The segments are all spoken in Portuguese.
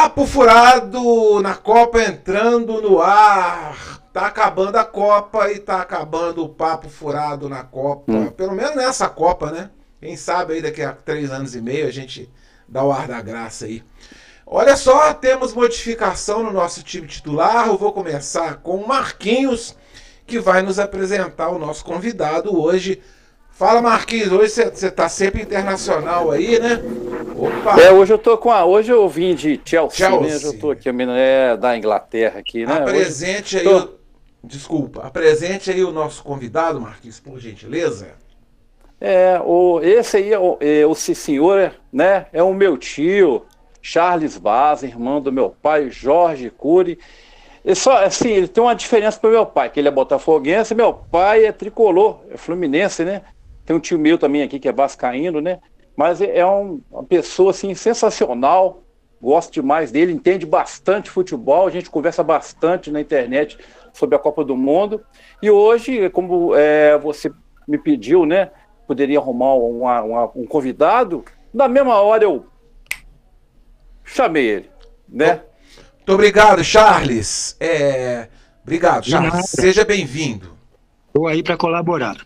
Papo furado na Copa entrando no ar. Tá acabando a Copa e tá acabando o papo furado na Copa. Hum. Pelo menos nessa Copa, né? Quem sabe aí daqui a três anos e meio a gente dá o ar da graça aí. Olha só, temos modificação no nosso time titular. Eu vou começar com o Marquinhos, que vai nos apresentar o nosso convidado hoje. Fala Marquinhos, hoje você está sempre internacional aí, né? Opa! É, hoje eu tô com a. Hoje eu vim de Chelsea, Chelsea. né? Hoje eu tô aqui, é da Inglaterra aqui, né? Apresente aí. Tô... Desculpa, apresente aí o nosso convidado, Marquinhos, por gentileza. É, o, esse aí, o, é, o senhor, né? É o meu tio, Charles Vaz, irmão do meu pai, Jorge Cury. Ele só, assim, ele tem uma diferença para meu pai, que ele é botafoguense, meu pai é tricolor, é fluminense, né? Tem um tio meu também aqui que é vascaíno, né? Mas é um, uma pessoa, assim, sensacional, gosto demais dele, entende bastante futebol, a gente conversa bastante na internet sobre a Copa do Mundo. E hoje, como é, você me pediu, né? Poderia arrumar uma, uma, um convidado, na mesma hora eu chamei ele, né? Muito obrigado, Charles. É... Obrigado, Charles. Seja bem-vindo. Estou aí para colaborar.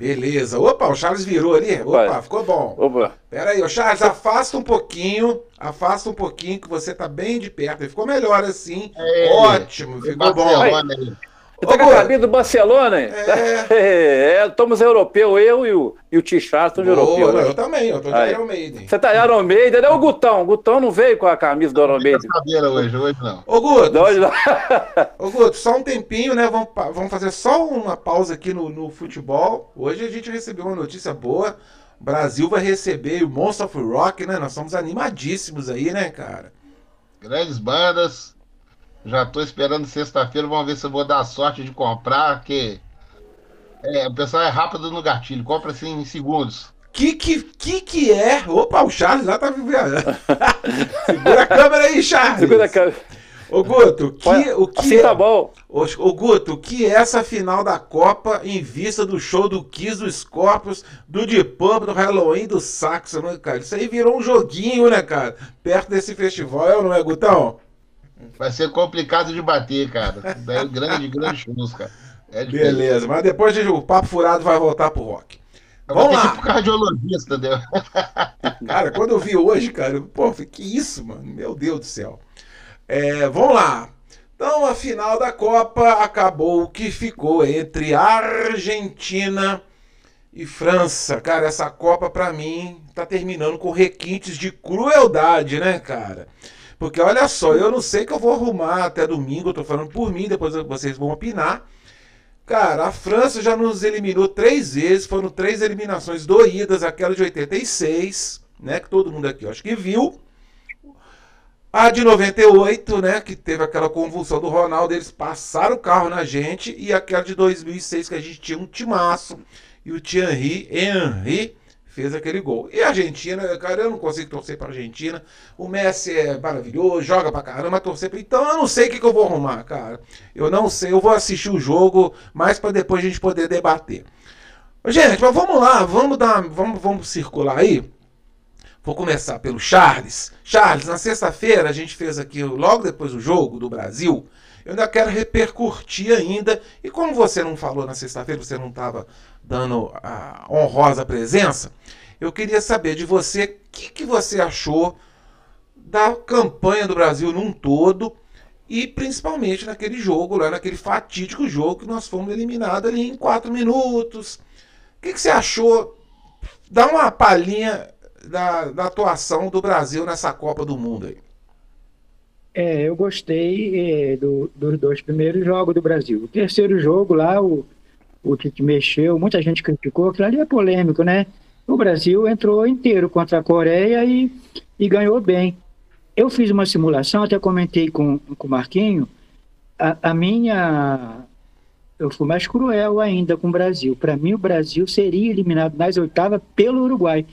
Beleza. Opa, o Charles virou ali. Opa, Vai. ficou bom. Opa. Pera aí, o Charles, afasta um pouquinho. Afasta um pouquinho que você tá bem de perto. Ficou melhor assim. É, Ótimo, ficou bom. Aí. Você tá com a camisa do Barcelona? É. é, é estamos europeu, eu e o, e o Tichar estamos europeu. Né? Eu também, eu tô de Aí. Iron Maiden. Você tá Iron Maiden, né? O Gutão. O Gutão não veio com a camisa do Iron Maiden. Não hoje, hoje não. Ô, Guto. Não, hoje não. Ô, Guto, só um tempinho, né? Vamos, vamos fazer só uma pausa aqui no, no futebol. Hoje a gente recebeu uma notícia boa. O Brasil vai receber o Monster of Rock, né? Nós somos animadíssimos aí, né, cara? Grandes bandas, já tô esperando sexta-feira, vamos ver se eu vou dar a sorte de comprar, porque é, o pessoal é rápido no gatilho, compra assim em segundos. Que que, que que é? Opa, o Charles lá tá vivendo. Segura a câmera aí, Charles. Segura a câmera. Ô Guto, que, o que assim é, tá bom. Ô, ô Guto, o que é essa final da Copa em vista do show do Kiss, do Scorpions, do Deep Purple, do Halloween, do Saxon, né, cara? Isso aí virou um joguinho, né, cara? Perto desse festival, é não é, Gutão? Vai ser complicado de bater, cara. Daí grande, grande churros, cara. É Beleza, mas depois o papo furado vai voltar pro rock. Eu Vamos lá. Tipo cardiologista, entendeu? Cara, quando eu vi hoje, cara, eu, pô, que isso, mano? Meu Deus do céu. É, vamos lá. Então, a final da Copa acabou o que ficou entre Argentina e França. Cara, essa Copa, para mim, tá terminando com requintes de crueldade, né, cara? Porque olha só, eu não sei que eu vou arrumar até domingo, eu tô falando por mim, depois vocês vão opinar. Cara, a França já nos eliminou três vezes, foram três eliminações doídas, aquela de 86, né, que todo mundo aqui acho que viu. A de 98, né, que teve aquela convulsão do Ronaldo, eles passaram o carro na gente, e aquela de 2006 que a gente tinha um timaço, e o Thierry Henry fez aquele gol. E a Argentina, cara, eu não consigo torcer para a Argentina. O Messi é maravilhoso, joga pra caramba, torcer pra... Então eu não sei o que, que eu vou arrumar, cara. Eu não sei, eu vou assistir o jogo mais para depois a gente poder debater. Gente, mas vamos lá, vamos dar, vamos, vamos circular aí. Vou começar pelo Charles. Charles, na sexta-feira a gente fez aqui, logo depois do jogo do Brasil, eu ainda quero repercutir ainda. E como você não falou na sexta-feira, você não estava dando a honrosa presença, eu queria saber de você o que, que você achou da campanha do Brasil num todo e principalmente naquele jogo, lá naquele fatídico jogo que nós fomos eliminados ali em quatro minutos. O que, que você achou? Dá uma palhinha da, da, atuação do Brasil nessa Copa do Mundo aí. É, eu gostei é, do, dos dois primeiros jogos do Brasil. O terceiro jogo lá, o, o que mexeu, muita gente criticou, aquilo ali é polêmico, né? O Brasil entrou inteiro contra a Coreia e, e ganhou bem. Eu fiz uma simulação, até comentei com, com o Marquinho, a, a minha. Eu fui mais cruel ainda com o Brasil. Para mim, o Brasil seria eliminado nas oitavas pelo Uruguai.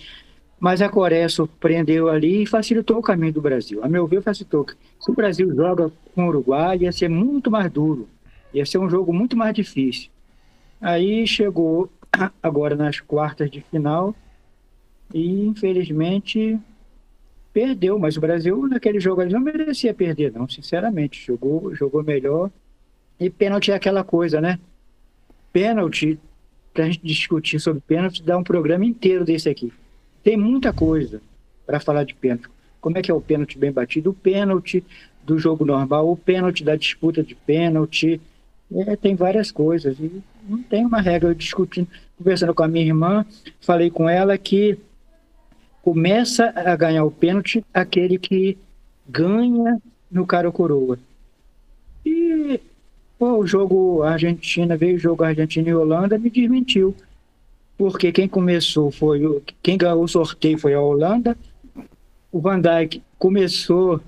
Mas a Coreia surpreendeu ali e facilitou o caminho do Brasil. A meu ver, facilitou. Se o Brasil joga com o Uruguai, ia ser muito mais duro. Ia ser um jogo muito mais difícil. Aí chegou agora nas quartas de final e infelizmente perdeu, mas o Brasil naquele jogo ali não merecia perder, não, sinceramente. Jogou, jogou melhor. E pênalti é aquela coisa, né? Pênalti, para a gente discutir sobre pênalti, dá um programa inteiro desse aqui. Tem muita coisa para falar de pênalti. Como é que é o pênalti bem batido? O pênalti do jogo normal, o pênalti da disputa de pênalti. É, tem várias coisas. E não tem uma regra. Eu discutindo, conversando com a minha irmã, falei com ela que começa a ganhar o pênalti aquele que ganha no cara coroa. E pô, o jogo Argentina, veio o jogo Argentina e Holanda, me desmentiu. Porque quem começou foi o. Quem ganhou o sorteio foi a Holanda. O Van Dijk começou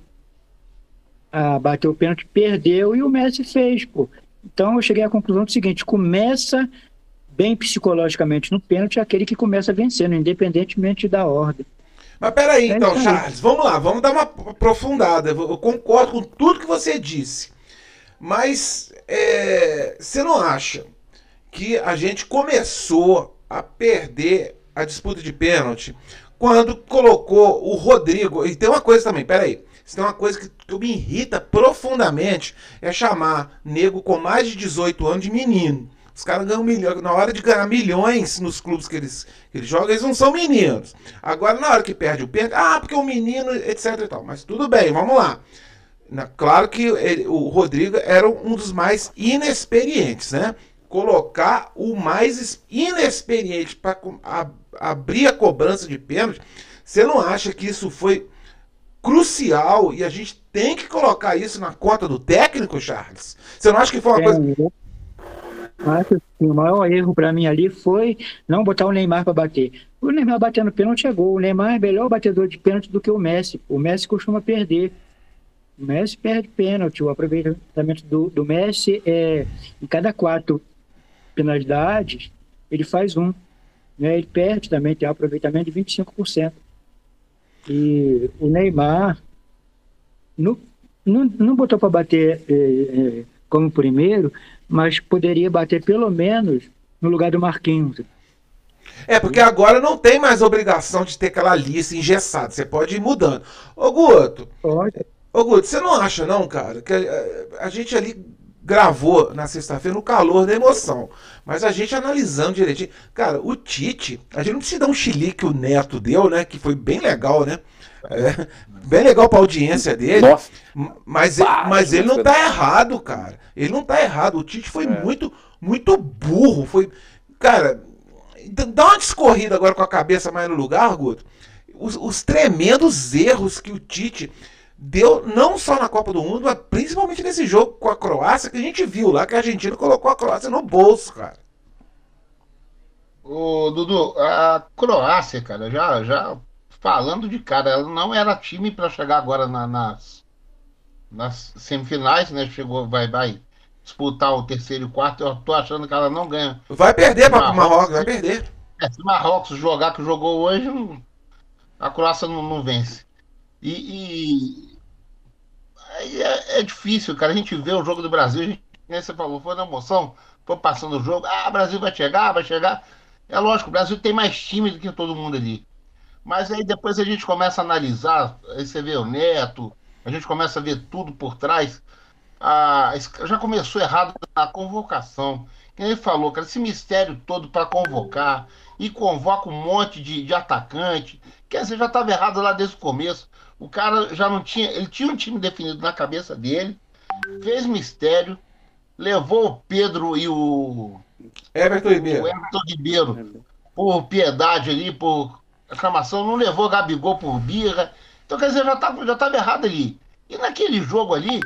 a bater o pênalti, perdeu e o Messi fez, pô. Então eu cheguei à conclusão do seguinte: começa bem psicologicamente no pênalti aquele que começa vencendo, independentemente da ordem. Mas peraí, é então, Charles, vamos lá, vamos dar uma aprofundada. Eu concordo com tudo que você disse. Mas é, você não acha que a gente começou a perder a disputa de pênalti quando colocou o Rodrigo? E tem uma coisa também, peraí. Tem uma coisa que, que me irrita profundamente é chamar nego com mais de 18 anos de menino. Os caras ganham milhões. Na hora de ganhar milhões nos clubes que eles, que eles jogam, eles não são meninos. Agora, na hora que perde o pênalti, ah, porque o menino, etc e tal. Mas tudo bem, vamos lá. Na, claro que ele, o Rodrigo era um dos mais inexperientes, né? Colocar o mais inexperiente para abrir a cobrança de pênalti, você não acha que isso foi crucial e a gente tem que colocar isso na conta do técnico, Charles? Você não acha que foi uma coisa. Acho que o maior erro para mim ali foi não botar o Neymar para bater. O Neymar batendo pênalti é gol. O Neymar é melhor batedor de pênalti do que o Messi. O Messi costuma perder. O Messi perde pênalti. O aproveitamento do, do Messi é em cada quatro penalidades, ele faz um. Né? Ele perde também, tem um aproveitamento de 25%. E o Neymar não, não, não botou para bater é, é, como primeiro, mas poderia bater pelo menos no lugar do Marquinhos. É, porque agora não tem mais obrigação de ter aquela lista engessada. Você pode ir mudando. Ô, Guto. Pode. Ô, Guto, você não acha, não, cara, que a, a gente ali gravou na sexta-feira no calor da emoção. Mas a gente analisando direitinho. Cara, o Tite, a gente não precisa dar um chilique que o Neto deu, né? Que foi bem legal, né? É, bem legal pra audiência dele. Nossa. Mas, mas ele não tá errado, cara. Ele não tá errado. O Tite foi é. muito, muito burro. Foi. Cara, dá uma discorrida agora com a cabeça mais no lugar, Guto. Os, os tremendos erros que o Tite deu, não só na Copa do Mundo, mas principalmente nesse jogo com a Croácia, que a gente viu lá que a Argentina colocou a Croácia no bolso, cara. Ô, Dudu, a Croácia, cara, já, já falando de cara, ela não era time para chegar agora na, nas, nas semifinais, né? Chegou, vai, vai disputar o terceiro e o quarto. Eu tô achando que ela não ganha. Vai perder para o Marrocos, vai perder. É, se Marrocos jogar que jogou hoje, a Croácia não, não vence. E, e é, é, difícil, cara. A gente vê o jogo do Brasil, a gente, nem você falou, foi na emoção, foi passando o jogo. Ah, Brasil vai chegar, vai chegar. É lógico, o Brasil tem mais time do que todo mundo ali. Mas aí depois a gente começa a analisar, aí você vê o Neto, a gente começa a ver tudo por trás. Ah, já começou errado a convocação. Quem ele falou, cara, esse mistério todo para convocar e convoca um monte de, de atacante. Quer dizer, já estava errado lá desde o começo. O cara já não tinha. Ele tinha um time definido na cabeça dele, fez mistério, levou o Pedro e o. Everton Ribeiro. O Everton Ribeiro por piedade ali, por aclamação, não levou Gabigol por birra. Então, quer dizer, já estava já tava errado ali. E naquele jogo ali,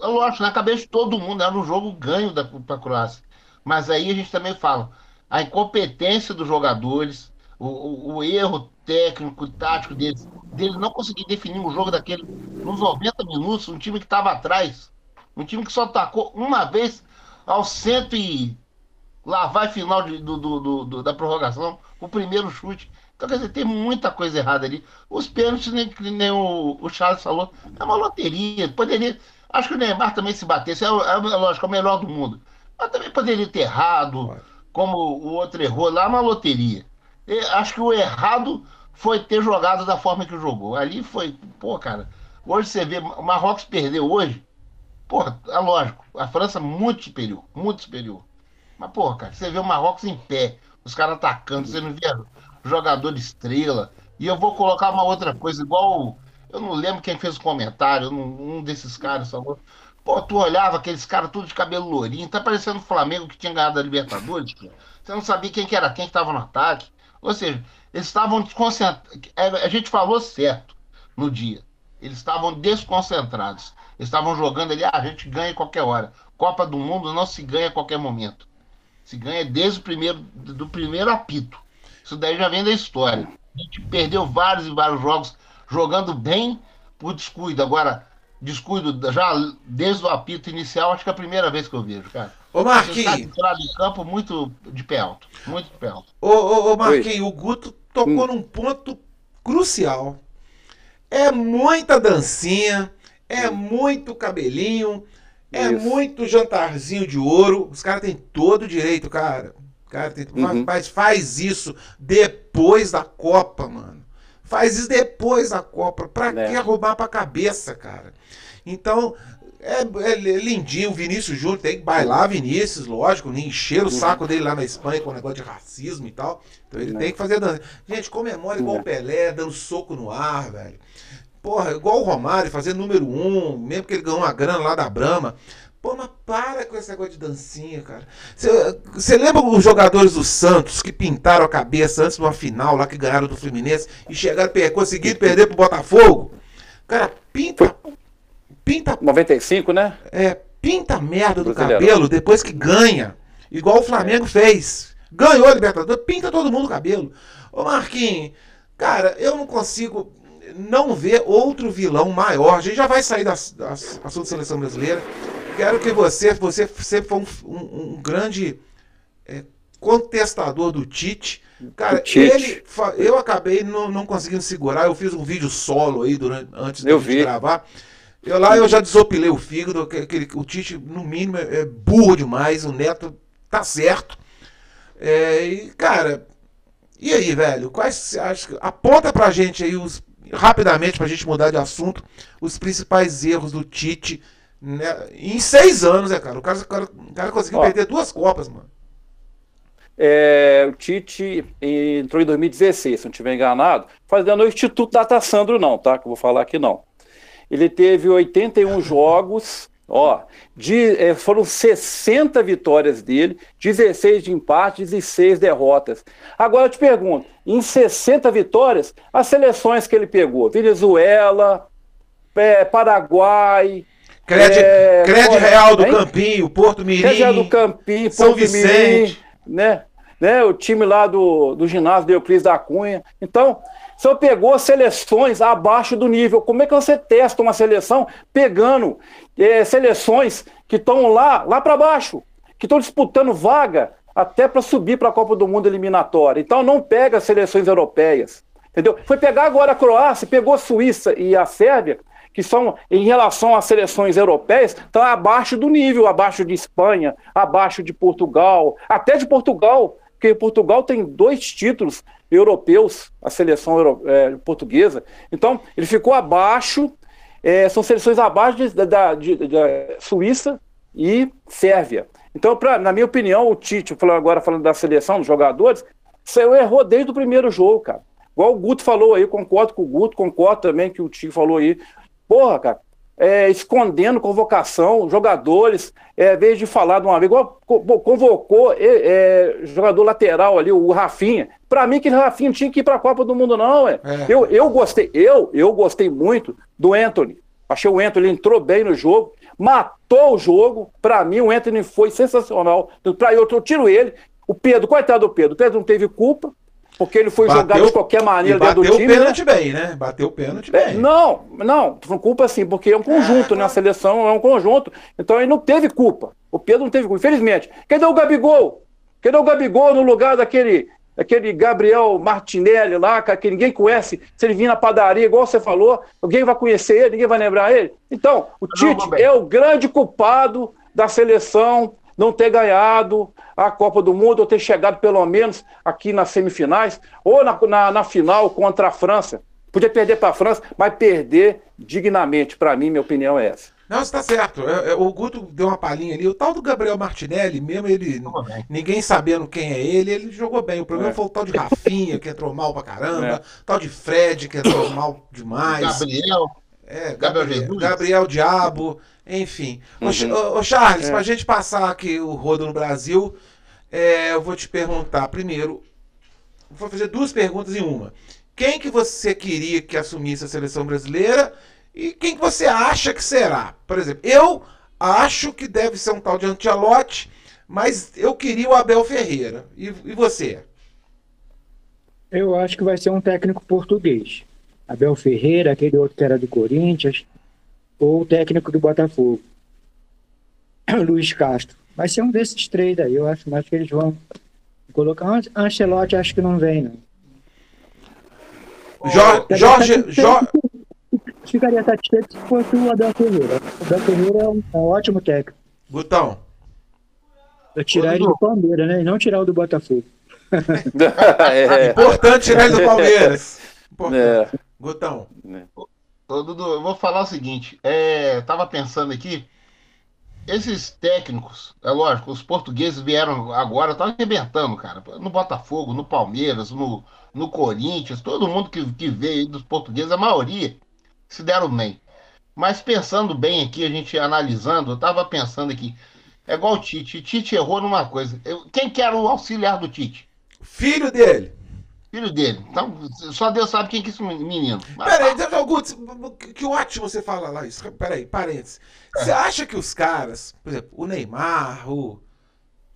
lógico, na cabeça de todo mundo, era um jogo ganho para a Croácia. Mas aí a gente também fala, a incompetência dos jogadores, o, o, o erro técnico, tático deles, dele não conseguir definir um jogo daquele nos 90 minutos, um time que estava atrás, um time que só atacou uma vez aos cento e lá vai final de, do, do, do, da prorrogação, o primeiro chute. Então, quer dizer, tem muita coisa errada ali. Os pênaltis, nem, nem o, o Charles falou, é uma loteria. Poderia. Acho que o Neymar também se batesse, é, é, é lógico, é o melhor do mundo. Mas também poderia ter errado, como o outro errou lá, é uma loteria. Eu acho que o errado foi ter jogado da forma que jogou. Ali foi, pô, cara, hoje você vê, o Marrocos perdeu hoje, pô, é lógico, a França muito superior, muito superior. Mas, pô, cara, você vê o Marrocos em pé, os caras atacando, você não vê jogador estrela. E eu vou colocar uma outra coisa, igual. Eu não lembro quem fez o comentário, um, desses caras falou. Pô, tu olhava aqueles caras tudo de cabelo lourinho, tá parecendo o Flamengo que tinha ganhado a Libertadores. Você não sabia quem que era quem que tava no ataque. Ou seja, eles estavam desconcentrados. A gente falou certo no dia. Eles estavam desconcentrados. Eles estavam jogando ali, ah, a gente ganha qualquer hora. Copa do Mundo não se ganha a qualquer momento. Se ganha desde o primeiro, do primeiro apito. Isso daí já vem da história. A gente perdeu vários e vários jogos jogando bem por descuido. Agora, descuido já desde o apito inicial, acho que é a primeira vez que eu vejo, cara. Ô Marquinhos. Entrado em campo muito de pé alto. Muito de pé alto. Ô, ô, ô Marquinhos, o Guto tocou hum. num ponto crucial. É muita dancinha, é hum. muito cabelinho, é Isso. muito jantarzinho de ouro. Os caras têm todo o direito, cara. Cara, tem, uhum. mas faz isso depois da Copa, mano. Faz isso depois da Copa. Pra é. que arrumar pra cabeça, cara? Então, é, é lindinho. O Vinícius Júnior tem que bailar Vinícius, lógico. Encher o saco dele lá na Espanha com o negócio de racismo e tal. Então ele é. tem que fazer dança. Gente, comemora igual o. Pelé, dando soco no ar, velho. Porra, igual o Romário, fazer número um, mesmo que ele ganhou uma grana lá da Brama. Pô, mas para com esse negócio de dancinha, cara. Você lembra os jogadores do Santos que pintaram a cabeça antes de uma final lá que ganharam do Fluminense e chegaram, conseguiram perder pro Botafogo? Cara, pinta. Pinta. 95, né? É, pinta a merda do cabelo depois que ganha. Igual o Flamengo fez. Ganhou a Libertadores, pinta todo mundo o cabelo. Ô Marquinhos, cara, eu não consigo não ver outro vilão maior. A gente já vai sair da, da assunto da seleção brasileira quero que você, você sempre foi um, um, um grande é, contestador do Tite. Cara, Tite. ele, eu acabei não, não conseguindo segurar. Eu fiz um vídeo solo aí durante, antes eu de gravar. Eu lá eu já desopilei o fígado. Aquele, o Tite, no mínimo, é, é burro demais. O Neto tá certo. É, e, cara, e aí, velho? Quais você acha? Aponta pra gente aí os rapidamente pra gente mudar de assunto os principais erros do Tite né? Em seis anos, é, cara. O cara, o cara, o cara conseguiu Ó, perder duas Copas, mano. É, o Tite entrou em 2016, se não estiver enganado, fazendo o Instituto Data Sandro, não, tá? Que eu vou falar aqui não. Ele teve 81 jogos, ó, de, é, foram 60 vitórias dele, 16 de empates e 6 derrotas. Agora eu te pergunto, em 60 vitórias, as seleções que ele pegou, Venezuela, é, Paraguai, Crédito, é, crédito Real do hein? Campinho, Porto Mirim. Crédito Real do Campinho, São Porto Vicente. Mirim, né? né? O time lá do, do ginásio Euclides da Cunha. Então, você pegou seleções abaixo do nível. Como é que você testa uma seleção pegando é, seleções que estão lá, lá para baixo, que estão disputando vaga até para subir para a Copa do Mundo eliminatória? Então, não pega seleções europeias. Entendeu? Foi pegar agora a Croácia, pegou a Suíça e a Sérvia, que são, em relação às seleções europeias, estão abaixo do nível, abaixo de Espanha, abaixo de Portugal, até de Portugal, porque Portugal tem dois títulos europeus, a seleção euro, é, portuguesa. Então, ele ficou abaixo, é, são seleções abaixo de, da, de, da Suíça e Sérvia. Então, pra, na minha opinião, o Tite, agora falando da seleção, dos jogadores, você errou desde o primeiro jogo, cara. Igual o Guto falou aí, concordo com o Guto, concordo também que o Tite falou aí. Porra, cara, é, escondendo convocação, jogadores, é, em vez de falar de uma vez, igual convocou é, jogador lateral ali, o Rafinha. Para mim, que o Rafinha não tinha que ir para a Copa do Mundo, não. É. Eu, eu gostei, eu, eu gostei muito do Anthony. Achei o Anthony, ele entrou bem no jogo, matou o jogo. Para mim, o Anthony foi sensacional. Para eu, eu tiro ele. O Pedro, coitado do Pedro, o Pedro não teve culpa, porque ele foi bateu, jogado de qualquer maneira dentro do time. Bateu o pênalti né? bem, né? Bateu o pênalti bem. Não, não, culpa assim, porque é um conjunto, é, né? A seleção é um conjunto. Então ele não teve culpa. O Pedro não teve culpa, infelizmente. Cadê o Gabigol? Cadê o Gabigol no lugar daquele, aquele Gabriel Martinelli lá, que ninguém conhece? Se ele vir na padaria, igual você falou, alguém vai conhecer ele, ninguém vai lembrar ele? Então, o Tite é o grande culpado da seleção não ter ganhado a Copa do Mundo, ou ter chegado pelo menos aqui nas semifinais, ou na, na, na final contra a França. Podia perder para a França, mas perder dignamente. Para mim, minha opinião é essa. Não, você está certo. É, é, o Guto deu uma palhinha ali. O tal do Gabriel Martinelli, mesmo ele, ninguém sabendo quem é ele, ele jogou bem. O problema é. foi o tal de Rafinha, que entrou mal pra caramba. É. O tal de Fred, que entrou mal demais. Gabriel. É, Gabriel, Gabriel Diabo, enfim. Uhum. Ô, ô, Charles, é. pra gente passar aqui o rodo no Brasil, é, eu vou te perguntar primeiro. Vou fazer duas perguntas em uma. Quem que você queria que assumisse a seleção brasileira e quem que você acha que será? Por exemplo, eu acho que deve ser um tal de Antelote, mas eu queria o Abel Ferreira. E, e você? Eu acho que vai ser um técnico português. Abel Ferreira, aquele outro que era do Corinthians, ou o técnico do Botafogo, Luiz Castro. Vai ser um desses três aí, eu acho mais que eles vão colocar. Ancelotti acho que não vem, não. Jorge, Jorge, Jorge, ficaria satisfeito se fosse o Abel Ferreira. O Abel Ferreira é um, é um ótimo técnico. Gutão. Eu tirar ele do Palmeiras, né? E não tirar o do Botafogo. é. Importante tirar ele do Palmeiras. Importante. É. Gutão. É. Ô, Dudu, eu vou falar o seguinte. É, tava pensando aqui. Esses técnicos, é lógico, os portugueses vieram agora, estão arrebentando, cara. No Botafogo, no Palmeiras, no, no Corinthians, todo mundo que, que veio dos portugueses, a maioria se deram bem. Mas pensando bem aqui, a gente analisando, eu estava pensando aqui, é igual o Tite. Tite errou numa coisa. Eu, quem que era o auxiliar do Tite? Filho dele. Filho dele. Então, só Deus sabe quem que é esse menino. Peraí, tá. Augusto, que ótimo você fala lá isso. Peraí, parênteses. Você é. acha que os caras, por exemplo, o Neymar, o.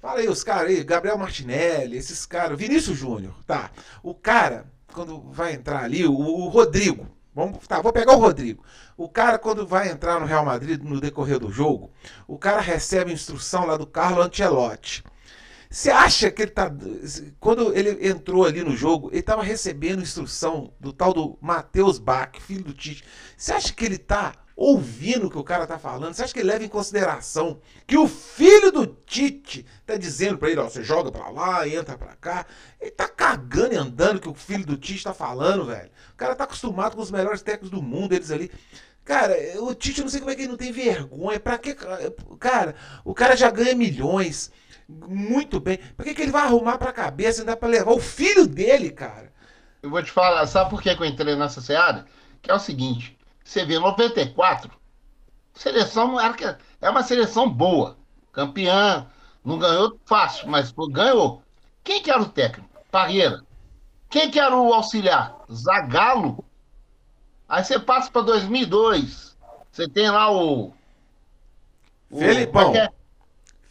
Fala aí, os caras aí, Gabriel Martinelli, esses caras, Vinícius Júnior, tá. O cara, quando vai entrar ali, o, o Rodrigo, Vamos, tá, vou pegar o Rodrigo. O cara, quando vai entrar no Real Madrid no decorrer do jogo, o cara recebe instrução lá do Carlo Ancelotti. Você acha que ele tá. Quando ele entrou ali no jogo, ele estava recebendo instrução do tal do Matheus Bach, filho do Tite. Você acha que ele tá ouvindo o que o cara tá falando? Você acha que ele leva em consideração que o filho do Tite tá dizendo para ele, ó, você joga para lá, entra para cá? Ele tá cagando e andando que o filho do Tite tá falando, velho. O cara tá acostumado com os melhores técnicos do mundo, eles ali. Cara, o Tite, eu não sei como é que ele não tem vergonha. Pra que. Cara, o cara já ganha milhões. Muito bem. Pra que, que ele vai arrumar pra cabeça e dá pra levar o filho dele, cara? Eu vou te falar, sabe por que eu entrei nessa seara? Que é o seguinte: você vê, 94, seleção era, é uma seleção boa. Campeã, não ganhou fácil, mas ganhou. Quem que era o técnico? Parreira. Quem que era o auxiliar? Zagalo. Aí você passa para 2002. Você tem lá o. o Felipão. É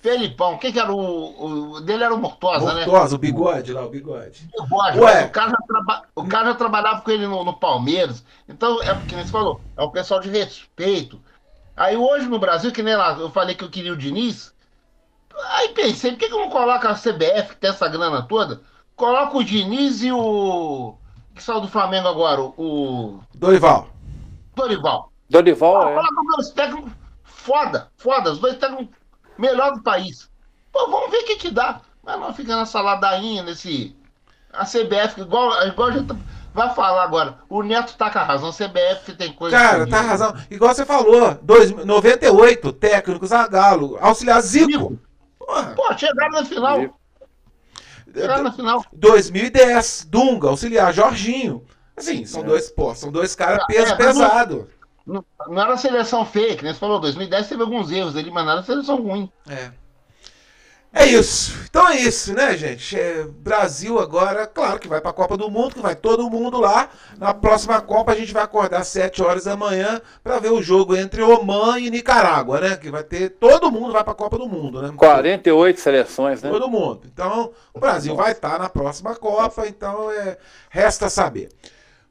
Felipão, quem que era o, o. dele era o Mortosa, Mortosa né? Mortosa, o bigode lá, o bigode. bigode Ué. O, cara já traba... o cara já trabalhava com ele no, no Palmeiras. Então, é porque você falou, é um pessoal de respeito. Aí hoje no Brasil, que nem lá, eu falei que eu queria o Diniz. Aí pensei, por que, que eu não coloco a CBF, que tem essa grana toda? Coloca o Diniz e o. Que saiu do Flamengo agora? O. Dorival. Dorival. Dorival, ah, é. Coloca os técnicos foda, foda. Os dois técnicos melhor do país. Pô, vamos ver o que que dá. Mas não fica nessa ladainha, nesse. A CBF, igual, igual a gente vai falar agora. O Neto tá com a razão, a CBF tem coisa. Cara, tá razão. Igual você falou, dois, 98, técnico Zagalo, auxiliar Zico. Zico. Pô, chegaram na final. Chegaram na final. 2010, Dunga, auxiliar Jorginho. Assim, são é. dois, pô, são dois caras peso é, pesado. Não, não era seleção fake, né? Você falou, 2010 teve alguns erros ali, mas não era seleção ruim. É. É isso. Então é isso, né, gente? É, Brasil agora, claro que vai para a Copa do Mundo, que vai todo mundo lá. Na próxima Copa a gente vai acordar às 7 horas da manhã para ver o jogo entre Oman e Nicarágua, né? Que vai ter. Todo mundo vai para a Copa do Mundo, né? 48 seleções, né? Todo mundo. Então, o Brasil Nossa. vai estar tá na próxima Copa, então é, resta saber.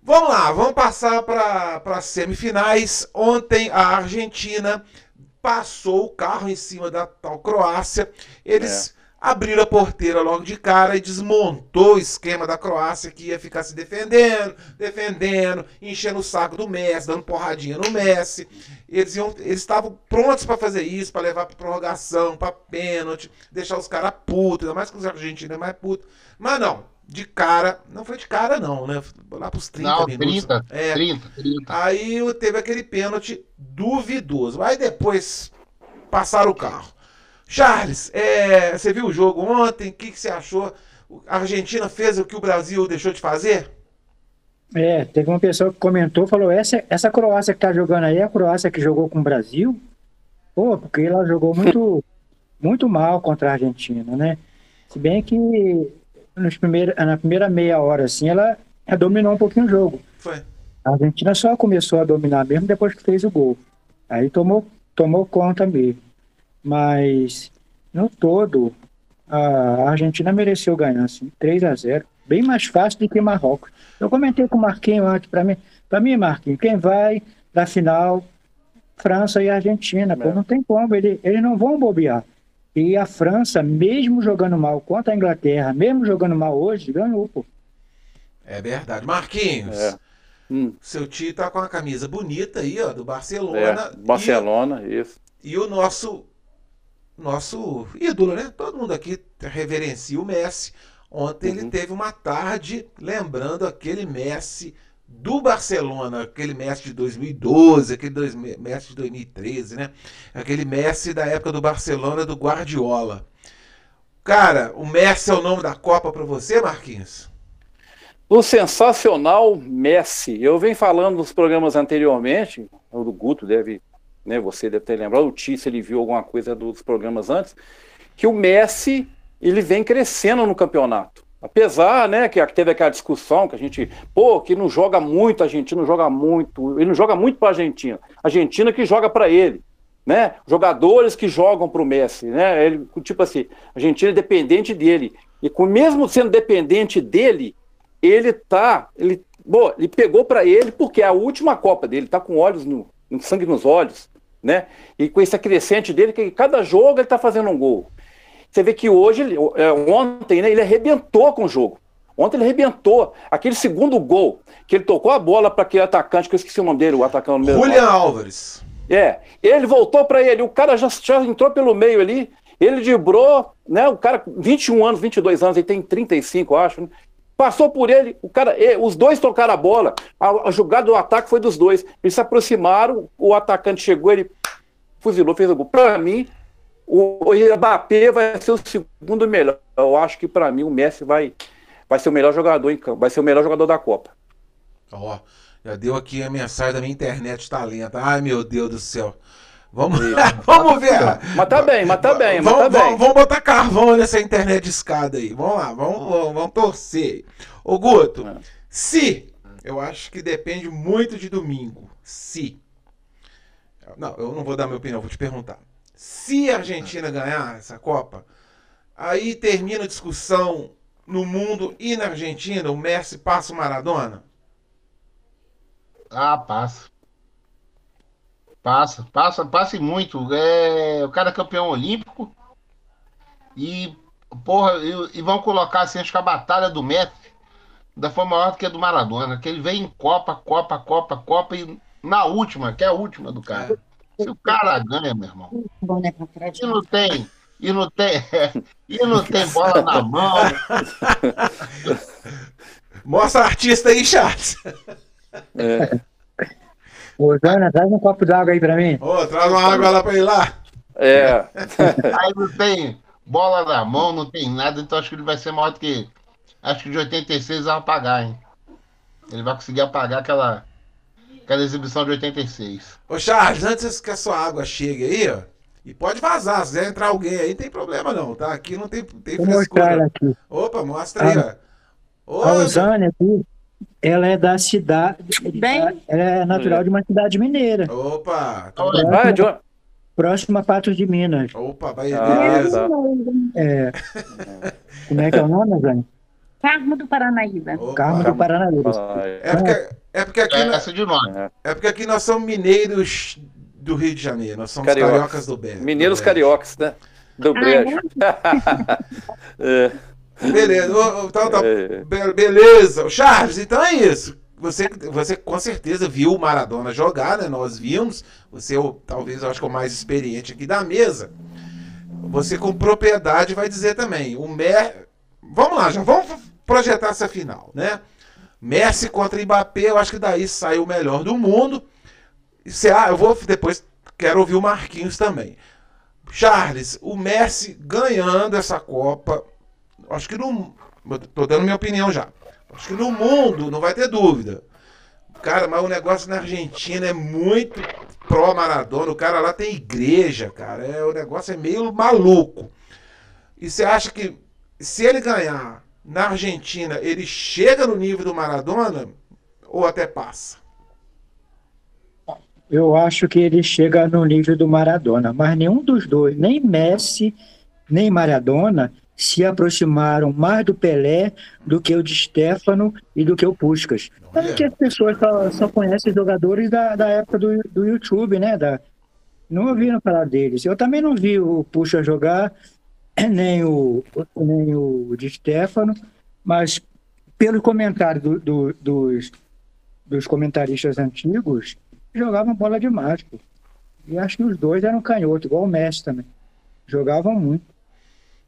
Vamos lá, vamos passar para as semifinais. Ontem a Argentina passou o carro em cima da tal Croácia. Eles. É. abriram a porteira logo de cara e desmontou o esquema da Croácia que ia ficar se defendendo, defendendo, enchendo o saco do Messi, dando porradinha no Messi. Eles iam, eles estavam prontos para fazer isso, para levar para prorrogação, para pênalti, deixar os caras putos, ainda mais que os argentinos é mais putos. Mas não, de cara, não foi de cara não, né? Lá pros 30 Não, minutos. 30, É, 30, 30. Aí teve aquele pênalti duvidoso. Aí depois passaram o carro. Charles, é, você viu o jogo ontem? O que, que você achou? A Argentina fez o que o Brasil deixou de fazer? É, teve uma pessoa que comentou, falou, essa, essa Croácia que tá jogando aí é a Croácia que jogou com o Brasil? Pô, porque ela jogou muito, muito mal contra a Argentina, né? Se bem que nos na primeira meia hora, assim, ela, dominou um pouquinho o jogo. Foi. A Argentina só começou a dominar mesmo depois que fez o gol. Aí tomou, tomou conta mesmo. Mas, no todo, a Argentina mereceu ganhar, assim, 3 a 0 Bem mais fácil do que Marrocos. Eu comentei com o Marquinhos antes, para mim, para mim, Marquinhos, quem vai da final, França e Argentina, pô, É. não tem como, ele, eles não vão bobear. E a França, mesmo jogando mal contra a Inglaterra, mesmo jogando mal hoje, ganhou, pô. É verdade. Marquinhos, É. Hum, seu tio tá com uma camisa bonita aí, ó, do Barcelona. é, Barcelona, isso. E, e o nosso nosso ídolo, né? Todo mundo aqui reverencia o Messi. Ontem ele Uhum. teve uma tarde lembrando aquele Messi do Barcelona, aquele Messi de 2012, aquele dois, Messi de 2013, né? Aquele Messi da época do Barcelona do Guardiola. Cara, o Messi é o nome da Copa para você, Marquinhos? O sensacional Messi. Eu venho falando nos programas anteriormente, o do Guto deve, né, você deve ter lembrado, o Tício ele viu alguma coisa dos programas antes, que o Messi ele vem crescendo no campeonato. Apesar, né, que teve aquela discussão que a gente, pô, que não joga muito, a Argentina não joga muito, ele não joga muito para a Argentina. A Argentina que joga para ele, né? Jogadores que jogam para o Messi, né? Ele, tipo assim, a Argentina é dependente dele. E com mesmo sendo dependente dele, ele tá, ele, bom, ele pegou para ele porque é a última Copa dele, tá com olhos no, sangue nos olhos, né? E com esse crescente dele que cada jogo ele tá fazendo um gol. Você vê que hoje, é, ontem, né, ele arrebentou com o jogo. Ontem ele arrebentou. Aquele segundo gol, que ele tocou a bola para aquele atacante, que eu esqueci o nome dele, o atacante mesmo. Julian Álvares. É, ele voltou para ele, o cara já, já entrou pelo meio ali, ele driblou, né? O cara, 21 anos, 22 anos, ele tem 35, eu acho. né? Passou por ele, o cara, os dois tocaram a bola. A, a jogada do ataque foi dos dois. Eles se aproximaram, o atacante chegou, ele fuzilou, fez o gol. Para mim, o, o Mbappé vai ser o segundo melhor. Eu acho que para mim o Messi vai, vai ser o melhor jogador em campo, vai ser o melhor jogador da Copa. Ó, já deu aqui a mensagem da minha internet tá lenta. Ai, meu Deus do céu. Vamos, vamos ver. Mas tá bem, mas tá bem, mas vamos, tá bem. Vamos, vamos botar carvão nessa internet de escada aí. Vamos lá, vamos, vamos, vamos torcer. Ô, Guto, É. se, eu acho que depende muito de domingo. Se. Não, eu não vou dar minha opinião, vou te perguntar. Se a Argentina ganhar essa Copa, aí termina a discussão no mundo e na Argentina, o Messi passa o Maradona? Ah, passa. Passa, passa, passa e muito. É, o cara é campeão olímpico. E, porra, e, e vão colocar assim, acho que a batalha do Messi da foi maior do que a do Maradona. Que ele vem em Copa, Copa, Copa, Copa e na última, que é a última do cara. Se o cara ganha, meu irmão. E não tem, e não tem, e não tem bola na mão. Mostra artista aí, Charles. É, Ô, Jana, traz um copo d'água aí pra mim. Ô, traz uma água lá pra ele lá. é, Aí não tem bola na mão, não tem nada, então acho que ele vai ser maior do que. Acho que de 86 vai apagar, hein? Ele vai conseguir apagar aquela, aquela exibição de 86. Ô, Charles, antes que a sua água chegue aí, ó. E pode vazar, se quiser entrar alguém aí, não tem problema não, tá? Aqui não tem, tem Vou frescura. aqui. Opa, mostra aí, ó. Ô, A Rosane aqui, ela é da cidade. Bem- Ela é natural de uma cidade mineira, Opa, tá- John. próxima a Patos de Minas. opa, vai, Ah, beleza. tá. É. Como é que é o nome, Rosane? Carmo do Paranaíba. Opa. Carmo do Paranaíba. É porque, é, porque aqui, é essa de nome. é porque aqui nós somos mineiros do Rio de Janeiro, nós somos Cariocas. cariocas do bem. Mineiros do cariocas, né? Do Ah, brejo. É, Beleza, então tá, É. be- beleza. Charles, então é isso. Você, você com certeza viu o Maradona jogar, né? Nós vimos. Você, é o- talvez, eu acho que é o mais experiente aqui da mesa. Você com propriedade vai dizer também. O Mer... Vamos lá, já vamos projetar essa final, né? Messi contra Mbappé, eu acho que daí sai o melhor do mundo. E Você, ah, eu vou depois quero ouvir o Marquinhos também. Charles, o Messi ganhando essa Copa, acho que no. Tô dando minha opinião já. Acho que no mundo não vai ter dúvida. Cara, mas o negócio na Argentina é muito pró-Maradona. O cara lá tem igreja, cara. É, o negócio é meio maluco. E você acha que se ele ganhar na Argentina, ele chega no nível do Maradona ou até passa? Eu acho que ele chega no nível do Maradona, mas nenhum dos dois, nem Messi, nem Maradona, se aproximaram mais do Pelé do que o de Stefano e do que o Puskas. É que as pessoas só, só conhecem jogadores da, da época do, do YouTube, né? Da, não ouviram falar deles. Eu também não vi o Puskas jogar, nem o, nem o de Stefano, mas pelo comentário do- do- dos, dos comentaristas antigos, jogavam bola demais. Pô. E acho que os dois eram canhoto, igual o Messi também. Jogavam muito.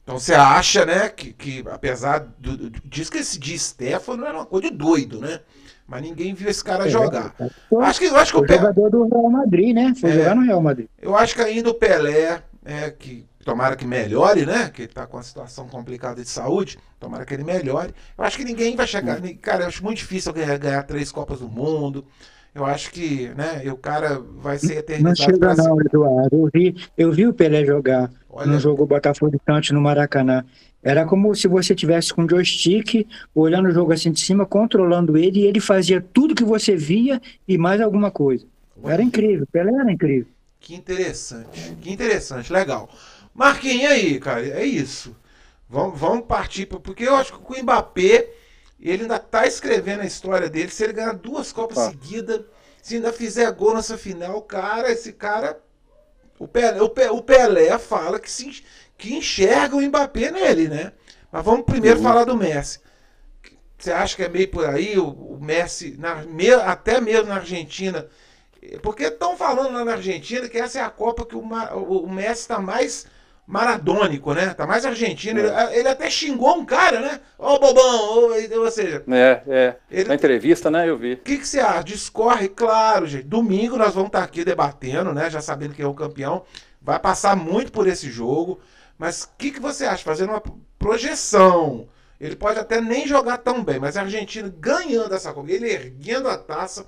Então você acha, né, que, que apesar do, diz que esse de Stefano era uma coisa de doido, né? Mas ninguém viu esse cara jogar. Foi, Acho que, acho que o Pelé, jogador do Real Madrid, né? Foi É. jogar no Real Madrid. eu acho que ainda o Pelé, é, que tomara que melhore, né? Que ele tá com uma situação complicada de saúde, tomara que ele melhore. Eu acho que ninguém vai chegar, cara, eu acho muito difícil ganhar, ganhar três Copas do Mundo. Eu acho que, né, e o cara vai ser Não eternizado chega pra não, Eduardo. Eu vi, eu vi o Pelé jogar Olha, no jogo Botafogo e Santos no Maracanã. Era como se você tivesse com um joystick, olhando o jogo assim de cima, controlando ele, e ele fazia tudo que você via e mais alguma coisa. Era incrível, Pelé era incrível. Que interessante, que interessante, legal. Marquinhos, aí, cara? É isso. Vamos, vamos partir, porque eu acho que o Mbappé, ele ainda tá escrevendo a história dele. Se ele ganhar duas Copas Tá. seguidas, se ainda fizer gol nessa final, cara, esse cara. O Pelé, o Pe- o Pelé fala que, se, que enxerga o Mbappé nele, né? Mas vamos primeiro Uhum. falar do Messi. Você acha que é meio por aí? O, o Messi, na- me- até mesmo na Argentina, porque estão falando lá na Argentina que essa é a Copa que o, Ma- o- Messi está mais maradônico, né? Tá mais argentino. Ele, ele até xingou um cara, né? Ô bobão, ô, ou seja, É, é. ele, Na entrevista, né, eu vi. o que, que você acha? Discorre, claro, gente. Domingo nós vamos estar aqui debatendo, né? Já sabendo quem é o campeão. Vai passar muito por esse jogo. Mas o que, que você acha? Fazendo uma projeção. Ele pode até nem jogar tão bem, mas a Argentina ganhando essa Copa, ele erguendo a taça.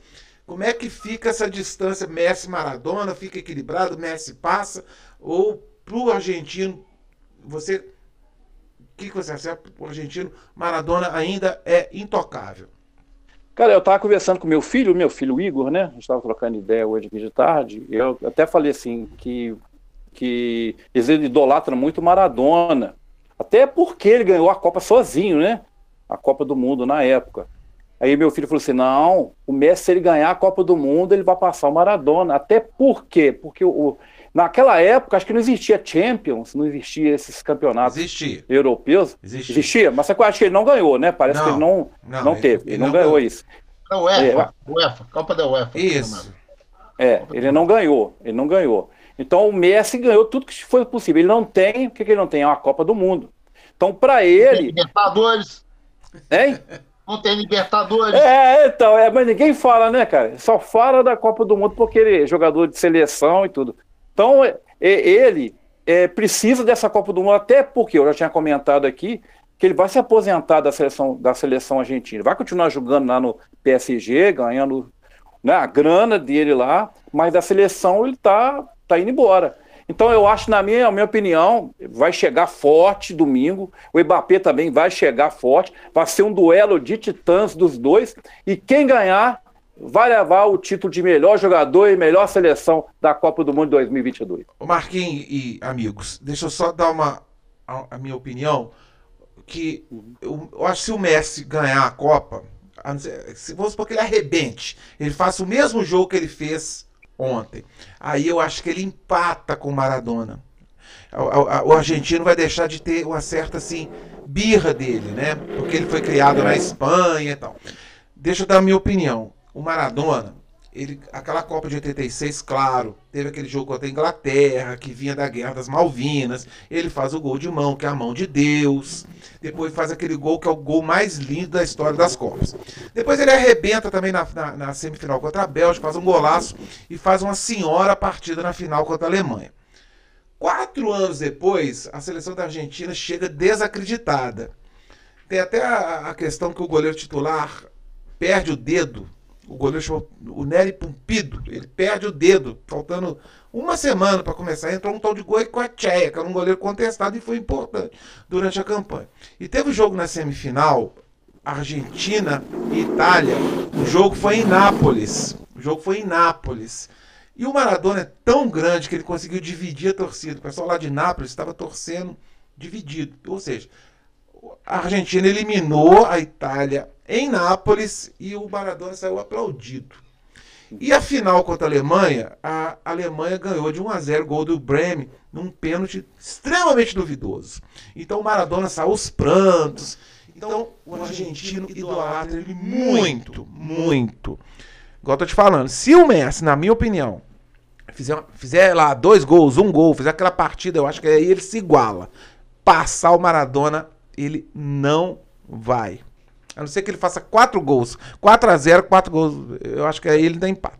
Como é que fica essa distância Messi-Maradona? Fica equilibrado? Messi passa? Ou pro argentino, você. O que, que você acha? O argentino, Maradona ainda é intocável. Cara, eu tava conversando com meu filho, meu filho Igor, né? A gente tava trocando ideia hoje aqui de tarde. Eu até falei assim que, que eles idolatram muito o Maradona. Até porque ele ganhou a Copa sozinho, né? A Copa do Mundo na época. Aí meu filho falou assim: não, o Messi, se ele ganhar a Copa do Mundo, ele vai passar o Maradona. Até por quê? Porque o, naquela época, acho que não existia Champions, não existia esses campeonatos Existia. europeus. Existia. Existia, mas só que eu acho que ele não ganhou, né? Parece Não, que ele não, não, não, ele- teve, ele ele, não, não ganhou ganhou. isso. Da UEFA, UEFA, Copa da UEFA. Isso. É, ele não ganhou, ele não ganhou. Então o Messi ganhou tudo que foi possível. Ele não tem, o que, que ele não tem? É uma Copa do Mundo. Então para ele, Libertadores. hein? Não tem Libertadores. É, então, é, mas ninguém fala, né, cara? Só fala da Copa do Mundo porque ele é jogador de seleção e tudo. Então é, é, ele é, precisa dessa Copa do Mundo, até porque eu já tinha comentado aqui que ele vai se aposentar da seleção, da seleção argentina. Vai continuar jogando lá no PSG, ganhando né, a grana dele lá, mas da seleção ele tá, tá indo embora. Então eu acho, na minha, minha opinião, vai chegar forte domingo. O Mbappé também vai chegar forte. Vai ser um duelo de titãs dos dois. E quem ganhar vai levar o título de melhor jogador e melhor seleção da Copa do Mundo 2022. Ô Marquinhos e amigos, deixa eu só dar uma a, a minha opinião que eu, eu acho que se o Messi ganhar a Copa, se vamos supor que ele arrebente, ele faça o mesmo jogo que ele fez ontem, aí eu acho que ele empata com o Maradona. o argentino vai deixar de ter uma certa assim birra dele, né? Porque ele foi criado na Espanha e tal. Deixa eu dar a minha opinião. O Maradona, ele, aquela Copa de 86, claro, teve aquele jogo contra a Inglaterra, que vinha da Guerra das Malvinas. Ele faz o gol de mão, que é a mão de Deus. Depois faz aquele gol que é o gol mais lindo da história das Copas. Depois ele arrebenta também na, na, na semifinal contra a Bélgica, faz um golaço e faz uma senhora partida na final contra a Alemanha. Quatro anos depois, a seleção da Argentina chega desacreditada. Tem até a, a questão que o goleiro titular perde o dedo o goleiro chamou o Nery Pumpido, ele perde o dedo, faltando uma semana para começar, entrou um tal de Goicoechea, que era um goleiro contestado e foi importante durante a campanha. E teve o um jogo na semifinal, Argentina e Itália, o jogo foi em Nápoles, o jogo foi em Nápoles. E o Maradona é tão grande que ele conseguiu dividir a torcida. O pessoal lá de Nápoles estava torcendo dividido. Ou seja, a Argentina eliminou a Itália em Nápoles e o Maradona saiu aplaudido. E a final contra a Alemanha, a Alemanha ganhou de 1 a 0 gol do Bremen num pênalti extremamente duvidoso. Então o Maradona saiu aos prantos. Então o argentino idolatra ele muito, muito. Igual eu tô te falando, se o Messi, na minha opinião, fizer, fizer lá dois gols, um gol, fizer aquela partida, eu acho que aí ele se iguala. Passar o Maradona, ele não vai. A não ser que ele faça quatro gols. 4 a 0 quatro gols. Eu acho que aí ele dá empate.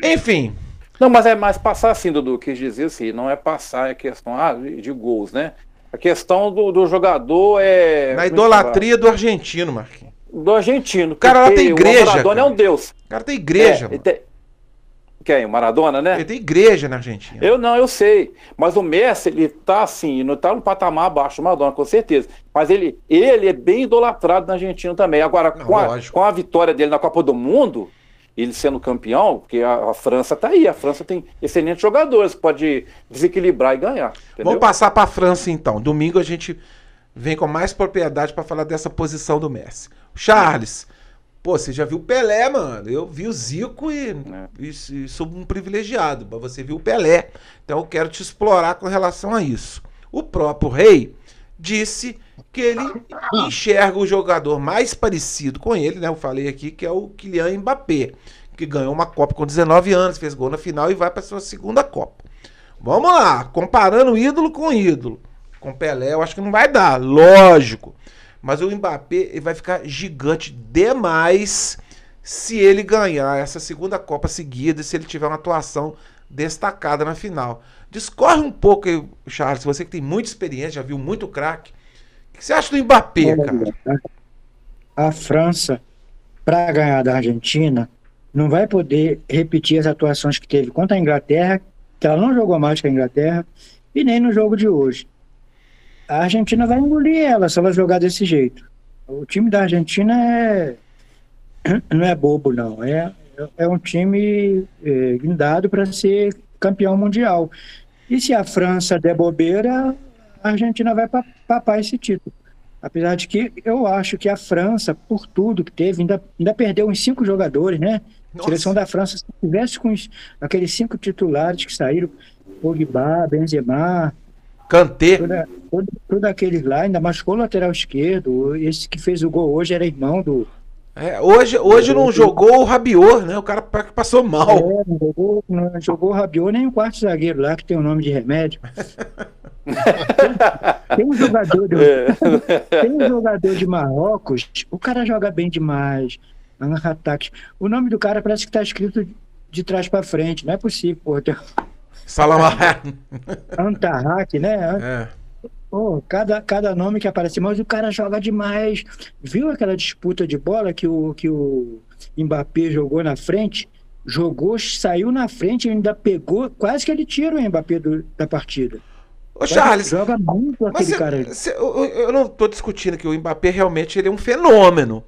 Enfim. Não, mas é mais passar assim, Dudu, quis dizer assim, não é passar, é questão ah, de gols, né? A questão do, do jogador é. Na idolatria do argentino, Marquinhos. Do argentino. O cara lá tem igreja. O Maradona cara. é um deus. O cara tem igreja, é, mano. Quem? O Maradona, né? Ele tem igreja na Argentina. Eu não, eu sei. Mas o Messi, ele tá assim, não tá no patamar abaixo do Maradona, com certeza. Mas ele, ele é bem idolatrado na Argentina também. Agora, não, com, a, com, a, vitória dele na Copa do Mundo, ele sendo campeão, porque a, a, França tá aí. A França tem excelentes jogadores, pode desequilibrar e ganhar. Entendeu? Vamos passar para a França então. Domingo a gente vem com mais propriedade para falar dessa posição do Messi. Charles. Pô, você já viu o Pelé, mano. Eu vi o Zico e, é. e, e sou um privilegiado. Mas você viu o Pelé. Então eu quero te explorar com relação a isso. O próprio rei disse que ele enxerga o jogador mais parecido com ele, né? Eu falei aqui que é o Kylian Mbappé, que ganhou uma Copa com 19 anos, fez gol na final e vai para sua segunda Copa. Vamos lá, comparando ídolo com ídolo. Com Pelé, eu acho que não vai dar, lógico. Mas o Mbappé ele vai ficar gigante demais se ele ganhar essa segunda Copa seguida, se ele tiver uma atuação destacada na final. Discorre um pouco, Charles, você que tem muita experiência, já viu muito craque. O que você acha do Mbappé, cara? A França, para ganhar da Argentina, não vai poder repetir as atuações que teve contra a Inglaterra, que ela não jogou mais que a Inglaterra, e nem no jogo de hoje a Argentina vai engolir ela se ela jogar desse jeito. O time da Argentina é não é bobo, não. É, é um time é, guindado para ser campeão mundial. E se a França der bobeira, a Argentina vai papar esse título. Apesar de que eu acho que a França, por tudo que teve, ainda, ainda perdeu uns cinco jogadores, né? Nossa. A seleção da França, se tivesse com os, aqueles cinco titulares que saíram, Pogba, Benzema, Kanté. Toda, todo, aqueles lá, ainda machucou o lateral esquerdo. Esse que fez o gol hoje era irmão do. É, hoje hoje não jogou o Rabiot, né? O cara passou mal. É, não jogou, não jogou o Rabiot nem o quarto zagueiro lá, que tem o nome de remédio. tem, tem, um jogador do, é. tem um jogador de Marrocos, o cara joga bem demais. O nome do cara parece que tá escrito de trás para frente, não é possível, pô. Salamar. Antarrak, né? É. Oh, cada, cada nome que aparece, mas o cara joga demais. Viu aquela disputa de bola que o, que o Mbappé jogou na frente? Jogou, saiu na frente e ainda pegou, quase que ele tira o Mbappé do, da partida. Ô, Charles, joga muito aquele cê, cara. Cê, eu, eu, não estou discutindo que o Mbappé realmente ele é um fenômeno.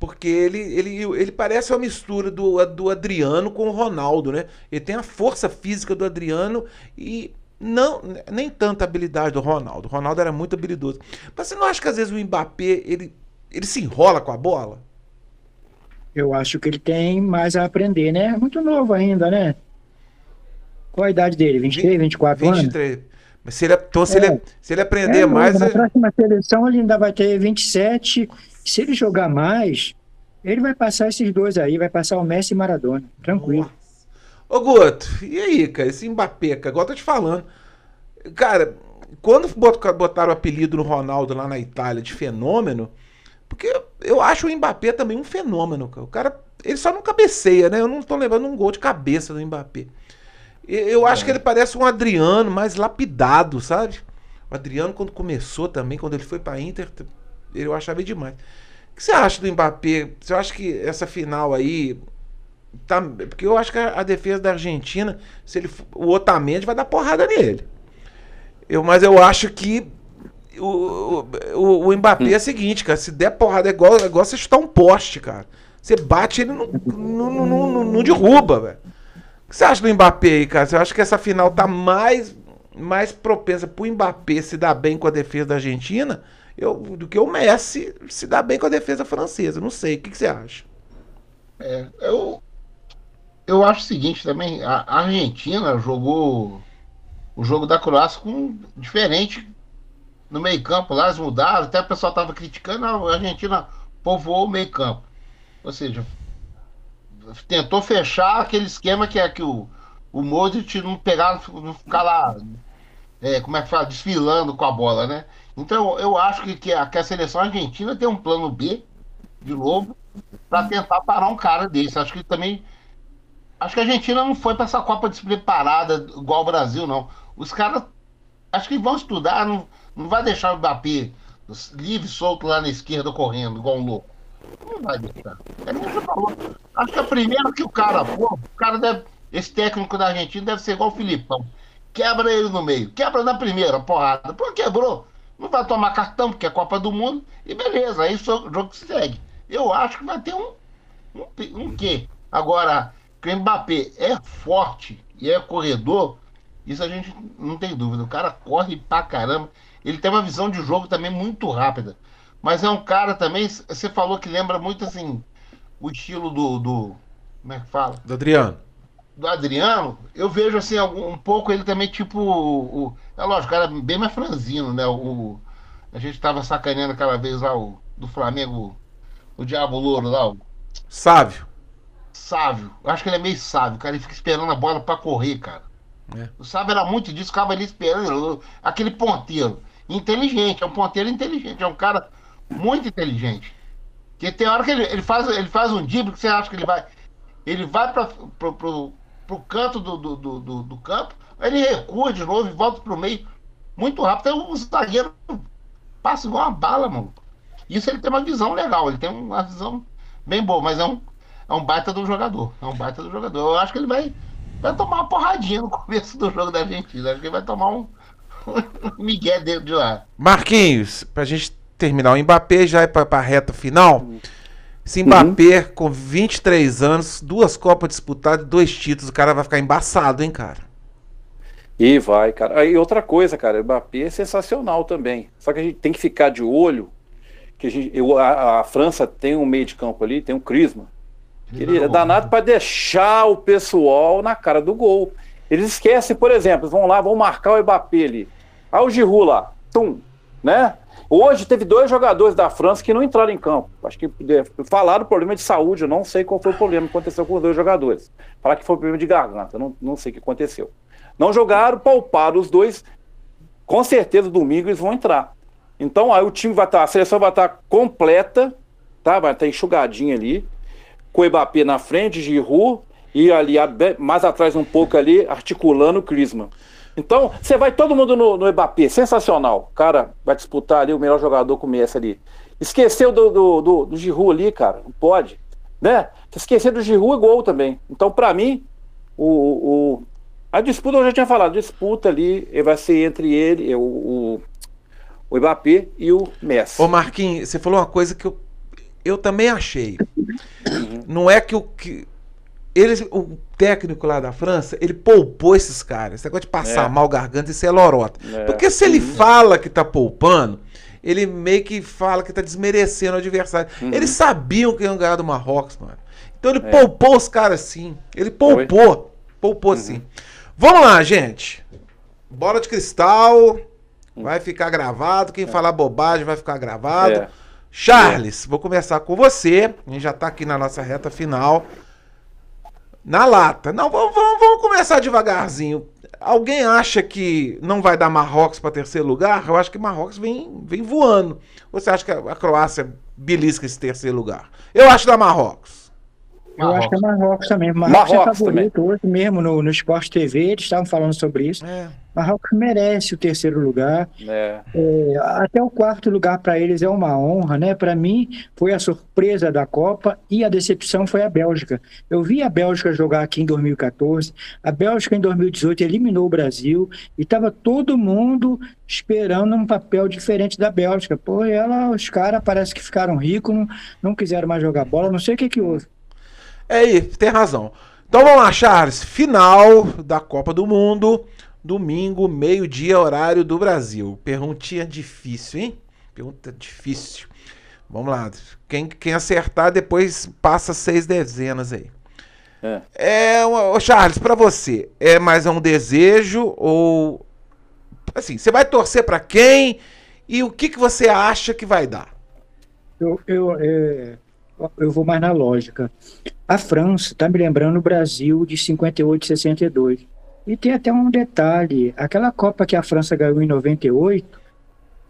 Porque ele, ele, ele parece uma mistura do, do Adriano com o Ronaldo, né? Ele tem a força física do Adriano e não nem tanta habilidade do Ronaldo. O Ronaldo era muito habilidoso. Mas você não acha que às vezes o Mbappé ele, ele se enrola com a bola? Eu acho que ele tem mais a aprender, né? É muito novo ainda, né? Qual a idade dele? 23, 24 23. anos? Mas se ele, então, se, É. ele, se ele aprender É, mais. Na é- próxima seleção ele ainda vai ter 27. Se ele jogar mais, ele vai passar esses dois aí, vai passar o Messi e Maradona. Tranquilo. Ô, Guto, e aí, cara? Esse Mbappé, cara, igual eu tô te falando. Cara, quando bot- botaram o apelido no Ronaldo lá na Itália de fenômeno, porque eu acho o Mbappé também um fenômeno, cara. O cara, ele só não cabeceia, né? Eu não tô lembrando um gol de cabeça do Mbappé. Eu acho que ele parece um Adriano mais lapidado, sabe? O Adriano, quando começou também, quando ele foi pra Inter, eu achava demais. O que você acha do Mbappé? Você acha que essa final aí Tá, porque eu acho que a, defesa da Argentina, se ele, o Otamendi vai dar porrada nele. Eu, mas eu acho que o, o, o Mbappé é o seguinte, cara, se der porrada é igual, é igual você chutar um poste, cara. Você bate ele não, não, não, não- não derruba, velho. O que você acha do Mbappé aí, cara? Você acha que essa final tá mais, mais propensa pro Mbappé se dar bem com a defesa da Argentina eu, do que o Messi se dar bem com a defesa francesa? Não sei. O que, que você acha? É, eu, eu acho o seguinte também, a a Argentina jogou o jogo da Croácia com diferente no meio campo lá, eles mudaram, até o pessoal estava criticando, a Argentina povoou o meio campo. Ou seja, tentou fechar aquele esquema que é que o, o Modric não pegar, não ficar lá, é, como é que fala, desfilando com a bola, né? Então eu acho que, que, a, que a seleção argentina tem um plano B de novo para tentar parar um cara desse. Acho que também. Acho que a Argentina não foi para essa Copa despreparada igual o Brasil, não. Os caras. Acho que vão estudar, não, não vai deixar o Mbappé livre, solto lá na esquerda, correndo, igual um louco. Não vai deixar. É como você falou. Acho que a primeira que o cara o cara deve. Esse técnico da Argentina deve ser igual o Filipão. Quebra ele no meio. Quebra na primeira, porrada. Pô, quebrou. Não vai tomar cartão, porque é Copa do Mundo. E beleza, aí o jogo se segue. Eu acho que vai ter um. Um, um quê? Agora, que o Mbappé é forte e é corredor, isso a gente não tem dúvida. O cara corre pra caramba. Ele tem uma visão de jogo também muito rápida. Mas é um cara também, você falou que lembra muito assim, o estilo do. do como é que fala? Do Adriano. Do Adriano, eu vejo assim, um pouco ele também, tipo. O, é lógico, o cara bem mais franzino, né? O, a gente tava sacaneando aquela vez lá, o, do Flamengo, o Diabo Louro lá, o Sávio. Sávio. Eu acho que ele é meio sábio, cara. Ele fica esperando a bola pra correr, cara. É. O Sávio era muito disso, ficava ali esperando. Aquele ponteiro. Inteligente, é um ponteiro inteligente, é um cara muito inteligente. Porque tem hora que ele, ele, faz, ele faz um drible que você acha que ele vai. Ele vai pra, pro, pro, pro canto do, do, do, do- campo, aí ele recua de novo e volta pro meio. Muito rápido. Então o zagueiro passa igual uma bala, mano. Isso ele tem uma visão legal, ele tem uma visão bem boa, mas é um, é um baita do jogador. É um baita do jogador. Eu acho que ele vai, vai tomar uma porradinha no começo do jogo da Argentina. Acho que ele vai tomar um, um migué dentro de lá. Marquinhos, pra gente terminar, o Mbappé já é pra, reta final. Mbappé, com 23 anos, duas Copas disputadas, dois títulos, o cara vai ficar embaçado, hein, cara? E vai, cara. E outra coisa, cara, o Mbappé é sensacional também. Só que a gente tem que ficar de olho que a, gente, eu- a- a França tem um meio de campo ali, tem um Crisma. Ele é danado para deixar o pessoal na cara do gol. Eles esquecem, por exemplo, vão lá, vão marcar o Mbappé ali. Aí o Giroud lá, tum, né? Hoje teve dois jogadores da França que não entraram em campo. Acho que é, falaram problema de saúde, eu não sei qual foi o problema que aconteceu com os dois jogadores. Falar que foi problema de garganta, não, não sei o que aconteceu. Não jogaram, pouparam os dois. Com certeza domingo eles vão entrar. Então aí o time vai estar, a seleção vai estar completa, tá? Vai estar enxugadinha ali, com na frente, Giroud e ali mais atrás um pouco ali articulando o Crisma. Então você vai todo mundo no, no Mbappé, sensacional. O cara vai disputar ali o melhor jogador começa ali. Esqueceu do, do, do, do Giroud ali, cara, não pode, né? Esquecer do Giroud é gol também. Então para mim o, o- a disputa eu já tinha falado, a disputa ali vai ser entre ele, o, o, o Mbappé e o Messi. Ô, Marquinhos, você falou uma coisa que eu, eu também achei. Não é que o que. Eles, o técnico lá da França, ele poupou esses caras. Esse negócio de passar É. mal garganta, isso é lorota. É. Porque se ele fala que tá poupando, ele meio que fala que tá desmerecendo o adversário. Eles sabiam que iam ganhar do Marrocos, mano. Então ele poupou os caras sim. Ele poupou. Poupou sim. Vamos lá, gente. bola de cristal, vai ficar gravado. Quem falar bobagem vai ficar gravado. É. Charles, vou começar com você. A gente já tá aqui na nossa reta final. Na lata. Não, vamos, vamos, começar devagarzinho. Alguém acha que não vai dar Marrocos para terceiro lugar? Eu acho que Marrocos vem, vem voando. Você acha que a Croácia belisca esse terceiro lugar? Eu acho da Marrocos. Eu acho que é Marrocos também. Marrocos, Marrocos é favorito hoje mesmo no, no Sport TV, eles estavam falando sobre isso. É. Marrocos merece o terceiro lugar. É. É, até o quarto lugar para eles é uma honra, né? Para mim, foi a surpresa da Copa e a decepção foi a Bélgica. Eu vi a Bélgica jogar aqui em 2014, a Bélgica em 2018 eliminou o Brasil e estava todo mundo esperando um papel diferente da Bélgica. Pô, ela, os caras parece que ficaram ricos, não, não quiseram mais jogar bola, não sei o que que houve. É aí, tem razão. Então vamos lá, Charles. Final da Copa do Mundo. Domingo, meio-dia, horário do Brasil. Perguntinha difícil, hein? Pergunta difícil. Vamos lá. Quem, quem acertar, depois passa seis dezenas aí. É. É, ô, Charles, pra você, é mais um desejo ou. Assim, você vai torcer pra quem e o que, que você acha que vai dar? Eu, eu, é, eu vou mais na lógica. A França está me lembrando o Brasil de 58 e 62. E tem até um detalhe: aquela Copa que a França ganhou em 98,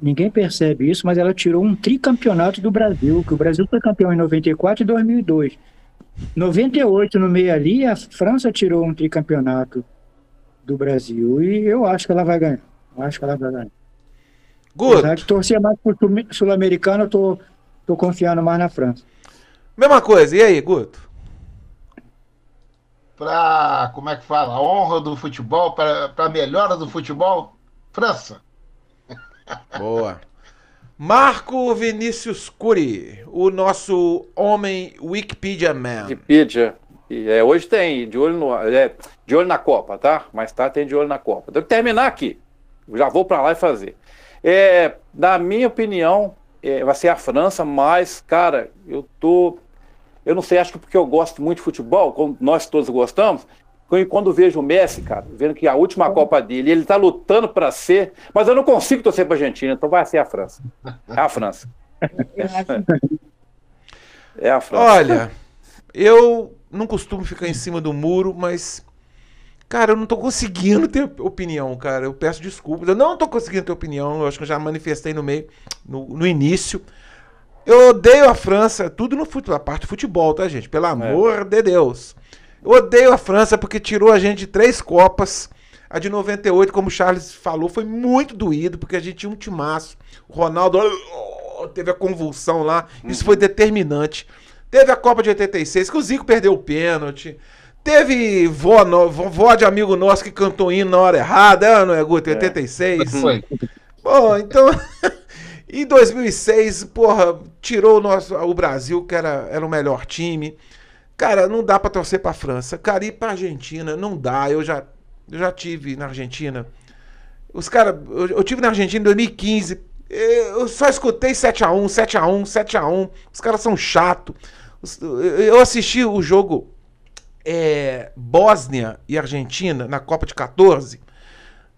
ninguém percebe isso, mas ela tirou um tricampeonato do Brasil, que o Brasil foi campeão em 94 e 2002. 98 no meio ali, a França tirou um tricampeonato do Brasil e eu acho que ela vai ganhar. Eu acho que ela vai ganhar. Apesar Guto, de torcer mais pro sul- sul-americano, eu tô, tô confiando mais na França. Mesma coisa. E aí, Guto? Para, como é que fala? A honra do futebol, para a melhora do futebol, França. Boa. Marco Vinícius Cury, o nosso homem Wikipedia Man. Wikipedia. E, é, hoje tem, de olho, no, é, de olho na Copa, tá? Mais tarde tem de olho na Copa. Tenho que terminar aqui. Já vou para lá e fazer. É, na minha opinião, é, vai ser a França, mas, cara, eu tô. Eu não sei, acho que porque eu gosto muito de futebol, como nós todos gostamos. quando- Quando vejo o Messi, cara, vendo que a última Copa dele, ele tá lutando para ser, mas eu não consigo torcer para Argentina, então vai ser a França. É a França. É a França. Olha, eu não costumo ficar em cima do muro, mas. Cara, eu não tô conseguindo ter opinião, cara. Eu peço desculpas. Eu não tô conseguindo ter opinião. Eu acho que eu já manifestei no meio, no, no início. Eu odeio a França, tudo no futebol, a parte do futebol, tá, gente? Pelo amor de Deus. Eu odeio a França porque tirou a gente de três Copas. A de 98, como o Charles falou, foi muito doído, porque a gente tinha um timaço. O Ronaldo oh, teve a convulsão lá. Isso foi determinante. Teve a Copa de 86, que o Zico perdeu o pênalti. Teve vó, no- vó, de amigo nosso que cantou hino na hora errada, é, não é, Guto? 86. Foi. Bom, então. em 2006, porra, tirou o, nosso, o Brasil, que era, era o melhor time. Cara, não dá pra torcer pra França. Cara, ir pra Argentina, não dá. Eu já, eu já tive na Argentina. Os caras. Eu, eu tive na Argentina em 2015. Eu só escutei 7x1, 7x1, 7x1. Os caras são chato. Eu assisti o jogo é, Bósnia e Argentina na Copa de 14.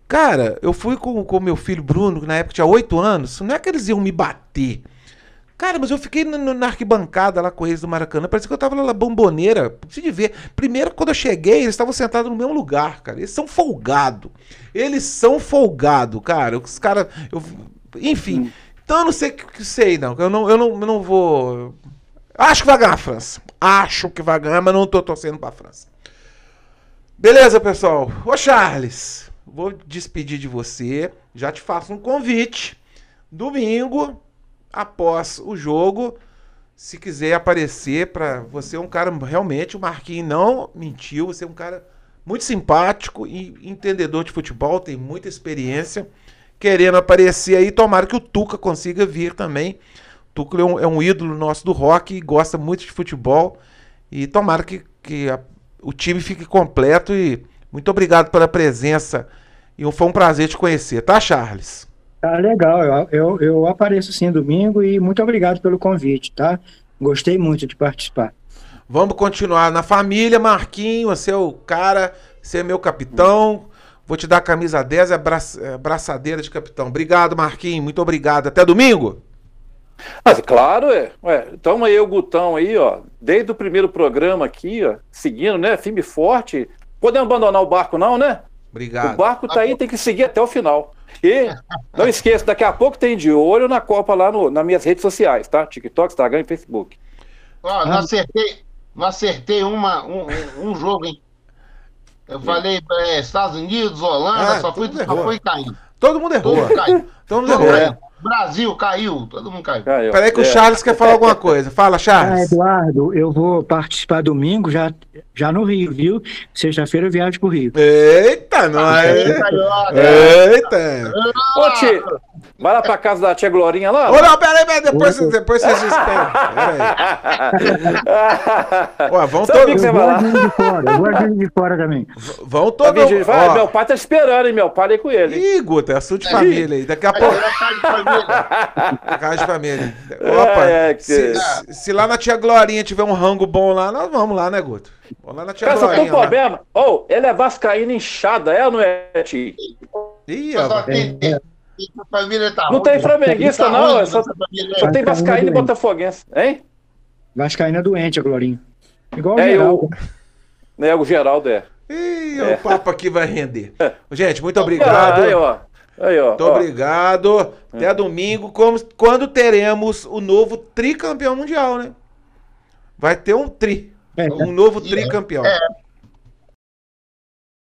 Cara, eu fui com o meu filho Bruno, que na época tinha 8 anos. Não é que eles iam me bater. Cara, mas eu fiquei na, na arquibancada lá com eles do Maracanã. Parecia que eu tava lá na bomboneira. Preciso de ver. Primeiro, quando eu cheguei, eles estavam sentados no mesmo lugar, cara. Eles são folgados. Eles são folgados, cara. Os caras. eu- Enfim. Então eu não sei o que, que sei, não. Eu não, eu, não, eu não vou. Acho que vai ganhar a França. Acho que vai ganhar, mas não tô torcendo pra França. Beleza, pessoal. Ô, Charles, vou despedir de você. Já te faço um convite. Domingo, após o jogo, se quiser aparecer para você é um cara realmente, o Marquinhos não mentiu, você é um cara muito simpático e entendedor de futebol, tem muita experiência, querendo aparecer aí, tomara que o Tuca consiga vir também. Tuca é um, é um ídolo nosso do rock e gosta muito de futebol e tomara que, que a- o time fique completo e muito obrigado pela presença e foi um prazer te conhecer, tá, Charles? Tá legal, eu, eu, eu apareço sim domingo e muito obrigado pelo convite, tá? Gostei muito de participar. Vamos continuar na família, Marquinho. Você é o cara, você é meu capitão. Vou te dar a camisa 10 e a bra é, braçadeira de capitão. Obrigado, Marquinhos. Muito obrigado. Até domingo. Mas claro, é. Ué, então aí o Gutão aí, ó, desde o primeiro programa aqui, ó, seguindo, né? Firme e forte. Podemos abandonar o barco, não, né? Obrigado. O barco tá aí, tem que seguir até o final. E não esqueça, daqui a pouco tem de olho na Copa lá no, nas minhas redes sociais, tá? TikTok, Instagram e Facebook. Ó, não acertei, não acertei uma, um, um- jogo, hein? Eu falei é, Estados Unidos, Holanda, Ah, só, fui, só fui caindo. Todo mundo errou. Todo mundo. Todo errou. É. caiu. Brasil caiu, todo mundo caiu. Aí, ó. Peraí que o É. Charles quer falar alguma coisa. Fala, Ah, Charles. Eduardo, eu vou participar domingo já, já no Rio, viu? Sexta-feira eu viajo pro Rio. Eita, nós. Carioca. Eita. Ô, Ti, vai lá pra casa da tia Glorinha lá. Ô, não, peraí, peraí. Depois, depois vocês esperam. Peraí. Ó, vão o todos. você Eu vai vou lá? de fora, eu vou Juiz de fora também. Vão todos. meu pai tá esperando, hein, meu pai aí com ele. Ih, Guta, é assunto de família aí. Daqui a pouco. Família. Casa de família. Opa, É, é, que- se, se- lá na tia Glorinha tiver um rango bom lá, nós vamos lá, né, Guto? Vamos lá na tia Cara, só tem Glorinha. problema. Ô, ele é vascaíno inchada, é ou não é, Ti? Ih, ó, tá Não ruim. tem flamenguista, Tá não. ruim é Só, tem vascaíno e botafoguense, hein? Vascaína doente, a Glorinha. Igual o É, Geraldo. eu... É, o Geraldo é. Ih, o papo aqui vai render. Gente, muito obrigado. Aí, ó. Aí, ó. Muito ó. obrigado. Até domingo, como- quando teremos o novo tricampeão mundial, né? Vai ter um tri. É. Um novo tricampeão. É,